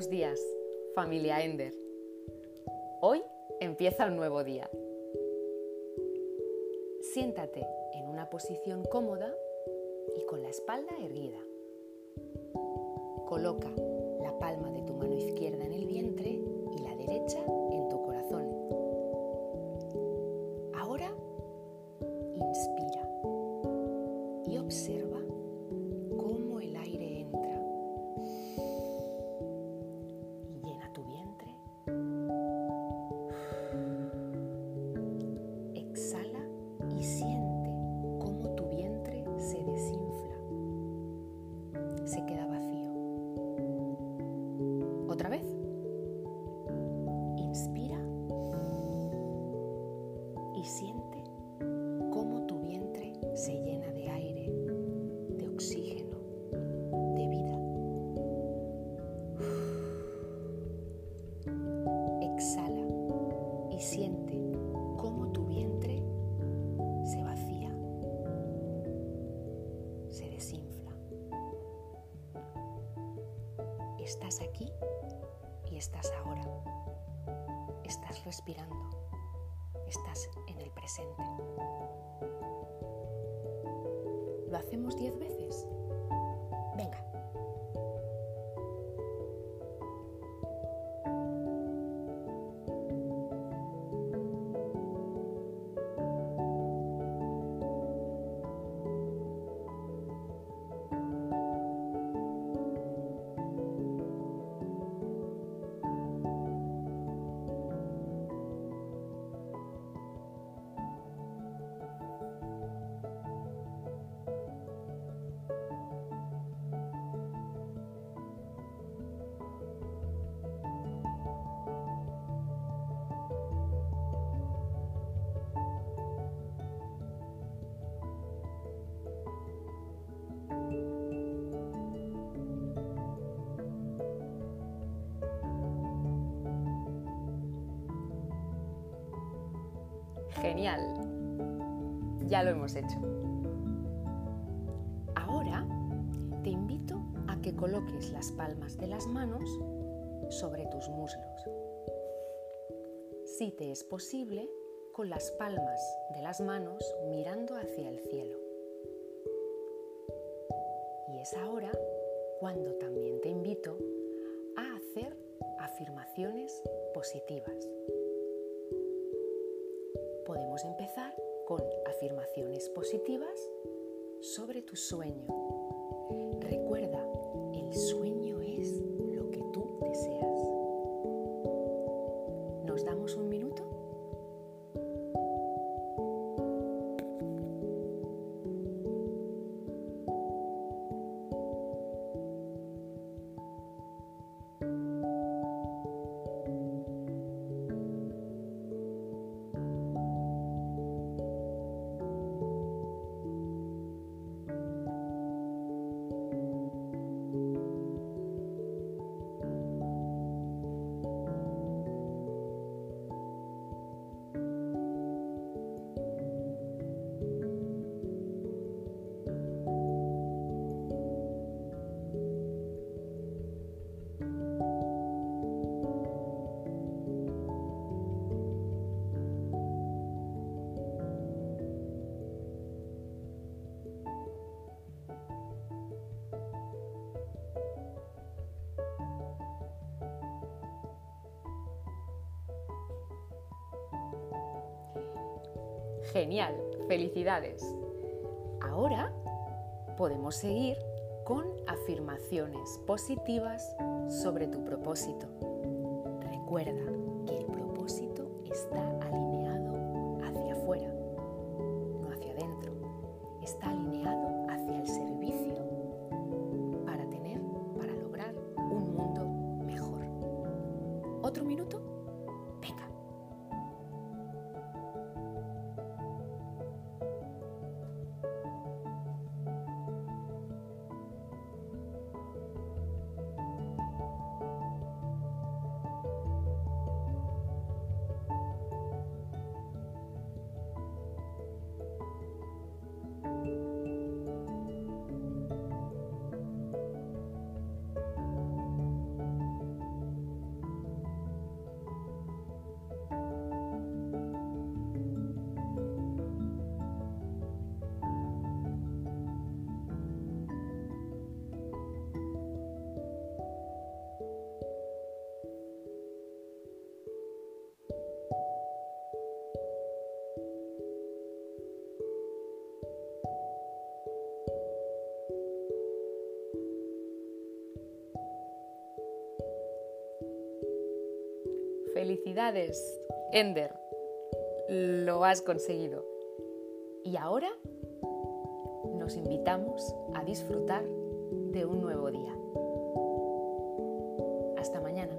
Buenos días, familia Ender. Hoy empieza un nuevo día. Siéntate en una posición cómoda y con la espalda erguida. Coloca y siente cómo tu vientre se llena de aire, de oxígeno, de vida. Exhala y siente cómo tu vientre se vacía, se desinfla. Estás aquí y estás ahora. Estás respirando. Estás en el presente. ¿Lo hacemos diez veces? Genial. Ya lo hemos hecho. Ahora te invito a que coloques las palmas de las manos sobre tus muslos. Si te es posible, con las palmas de las manos mirando hacia el cielo. Y es ahora cuando también te invito a hacer afirmaciones positivas. Podemos empezar con afirmaciones positivas sobre tu sueño. Recuerda, el sueño es lo que tú deseas. ¿Nos damos un minuto? Genial, felicidades. Ahora podemos seguir con afirmaciones positivas sobre tu propósito. Recuerda que el propósito está alineado hacia afuera, no hacia adentro. Está Felicidades, Ender. Lo has conseguido. Y ahora nos invitamos a disfrutar de un nuevo día. Hasta mañana.